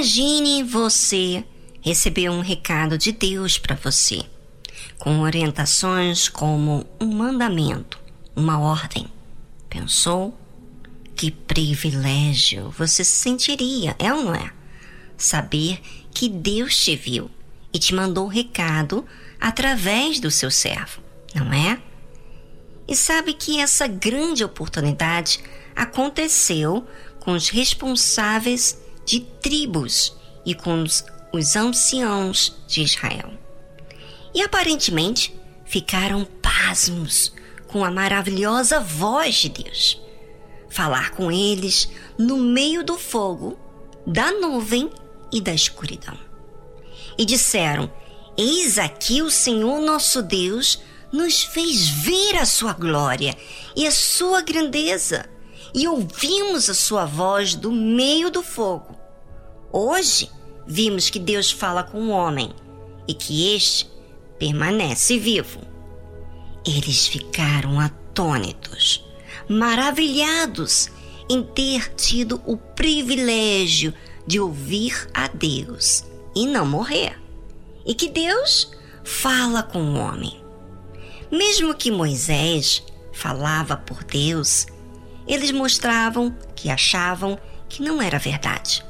Imagine você receber um recado de Deus para você, com orientações como um mandamento, uma ordem. Pensou? Que privilégio você se sentiria, é ou não é? Saber que Deus te viu e te mandou um recado através do seu servo, não é? E sabe que essa grande oportunidade aconteceu com os responsáveis de tribos e com os, os anciãos de Israel. E aparentemente ficaram pasmos com a maravilhosa voz de Deus. Falar com eles no meio do fogo, da nuvem e da escuridão. E disseram: Eis aqui o Senhor nosso Deus nos fez ver a sua glória e a sua grandeza, e ouvimos a sua voz do meio do fogo. Hoje vimos que Deus fala com o homem e que este permanece vivo. Eles ficaram atônitos, maravilhados em ter tido o privilégio de ouvir a Deus e não morrer, e que Deus fala com o homem. Mesmo que Moisés falava por Deus, eles mostravam que achavam que não era verdade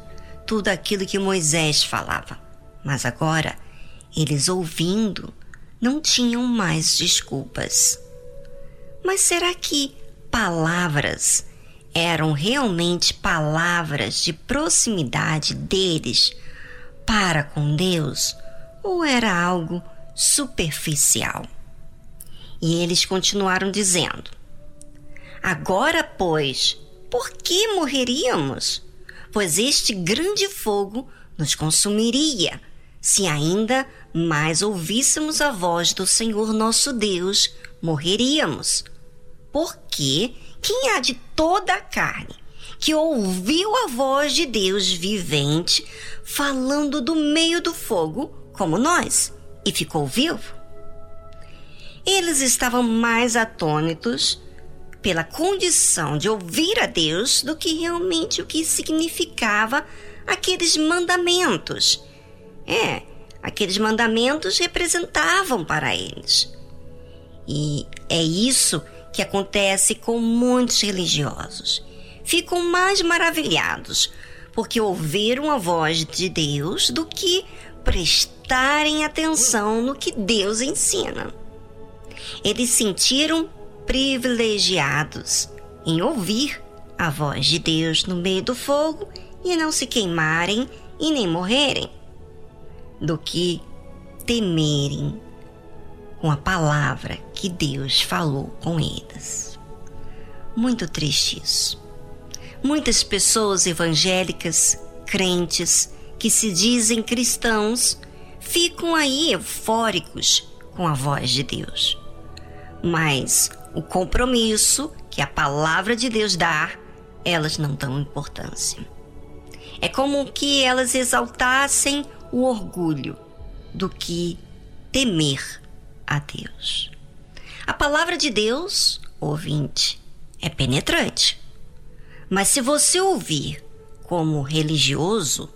tudo aquilo que Moisés falava. Mas agora, eles ouvindo, não tinham mais desculpas. Mas será que palavras eram realmente palavras de proximidade deles para com Deus ou era algo superficial? E eles continuaram dizendo: Agora, pois, por que morreríamos? pois este grande fogo nos consumiria, se ainda mais ouvíssemos a voz do Senhor nosso Deus, morreríamos. Porque quem há de toda a carne que ouviu a voz de Deus vivente falando do meio do fogo, como nós, e ficou vivo? Eles estavam mais atônitos pela condição de ouvir a Deus do que realmente o que significava aqueles mandamentos. É, aqueles mandamentos representavam para eles. E é isso que acontece com muitos religiosos. Ficam mais maravilhados porque ouviram a voz de Deus do que prestarem atenção no que Deus ensina. Eles sentiram privilegiados em ouvir a voz de Deus no meio do fogo e não se queimarem e nem morrerem, do que temerem com a palavra que Deus falou com eles. Muito triste isso. Muitas pessoas evangélicas, crentes, que se dizem cristãos, ficam aí eufóricos com a voz de Deus. Mas o compromisso que a palavra de Deus dá, elas não dão importância. É como que elas exaltassem o orgulho do que temer a Deus. A palavra de Deus, ouvinte, é penetrante. Mas se você ouvir como religioso,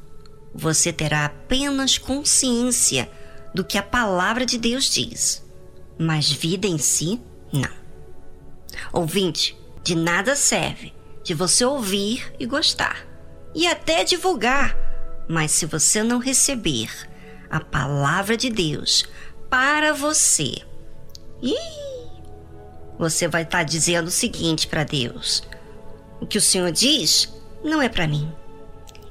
você terá apenas consciência do que a palavra de Deus diz, mas vida em si, não. Ouvinte, de nada serve de você ouvir e gostar, e até divulgar, mas se você não receber a palavra de Deus para você, ih, você vai estar tá dizendo o seguinte para Deus: o que o Senhor diz não é para mim.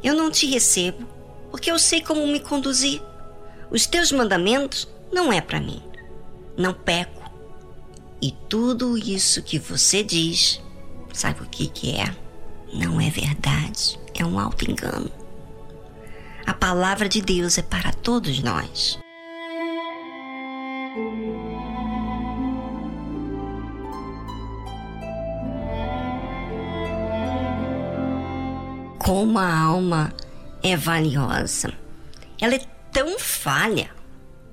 Eu não te recebo, porque eu sei como me conduzir. Os teus mandamentos não é para mim. Não peco e tudo isso que você diz, sabe o que, que é? Não é verdade, é um alto engano. A palavra de Deus é para todos nós. Como a alma é valiosa. Ela é tão falha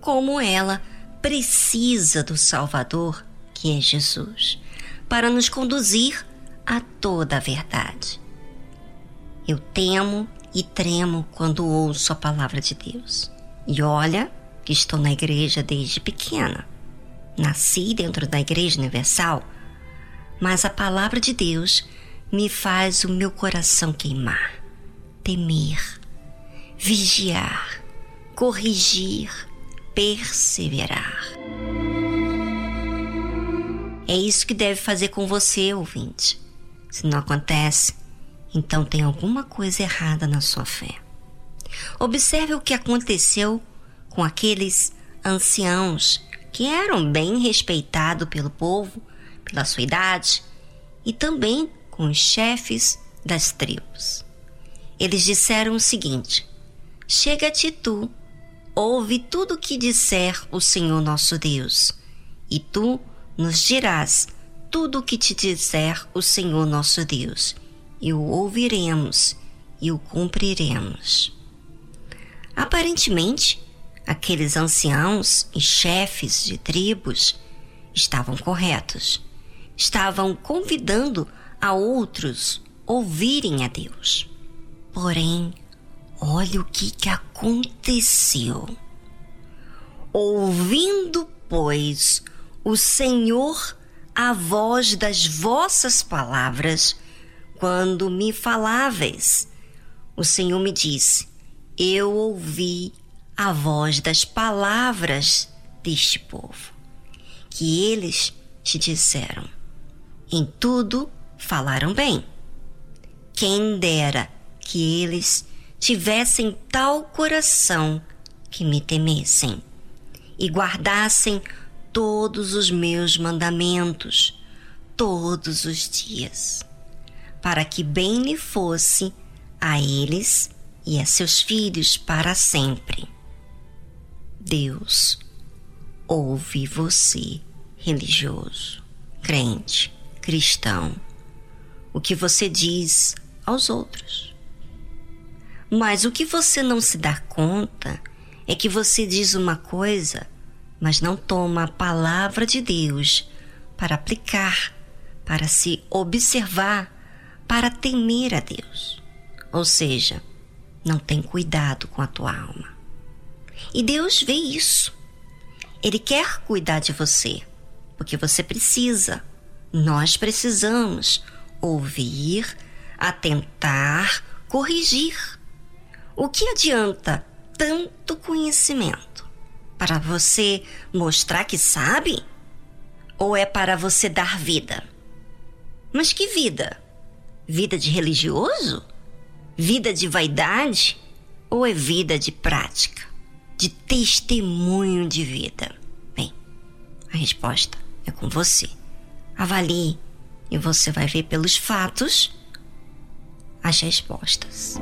como ela precisa do Salvador, que é Jesus, para nos conduzir a toda a verdade. Eu temo e tremo quando ouço a palavra de Deus. E olha que estou na igreja desde pequena. Nasci dentro da Igreja Universal, mas a palavra de Deus me faz o meu coração queimar, temer, vigiar, corrigir, perseverar. É isso que deve fazer com você, ouvinte. Se não acontece, então tem alguma coisa errada na sua fé. Observe o que aconteceu com aqueles anciãos que eram bem respeitados pelo povo, pela sua idade, e também com os chefes das tribos. Eles disseram o seguinte: Chega-te tu, ouve tudo o que disser o Senhor nosso Deus, e tu nos dirás tudo o que te disser o Senhor nosso Deus, e o ouviremos e o cumpriremos. Aparentemente, aqueles anciãos e chefes de tribos estavam corretos. Estavam convidando a outros ouvirem a Deus. Porém, olha o que, que aconteceu. Ouvindo, pois, o Senhor a voz das vossas palavras, quando me faláveis, o Senhor me disse: Eu ouvi a voz das palavras deste povo, que eles te disseram. Em tudo falaram bem. Quem dera que eles tivessem tal coração que me temessem e guardassem todos os meus mandamentos todos os dias, para que bem lhe fosse a eles e a seus filhos para sempre. Deus ouve você, religioso, crente, cristão, o que você diz aos outros. Mas o que você não se dá conta é que você diz uma coisa, mas não toma a palavra de Deus para aplicar, para se observar, para temer a Deus. Ou seja, não tem cuidado com a tua alma. E Deus vê isso. Ele quer cuidar de você, porque você precisa. Nós precisamos ouvir, atentar, corrigir. O que adianta tanto conhecimento? Para você mostrar que sabe? Ou é para você dar vida? Mas que vida? Vida de religioso? Vida de vaidade? Ou é vida de prática? de testemunho de vida? Bem, a resposta é com você. Avalie e você vai ver pelos fatos as respostas.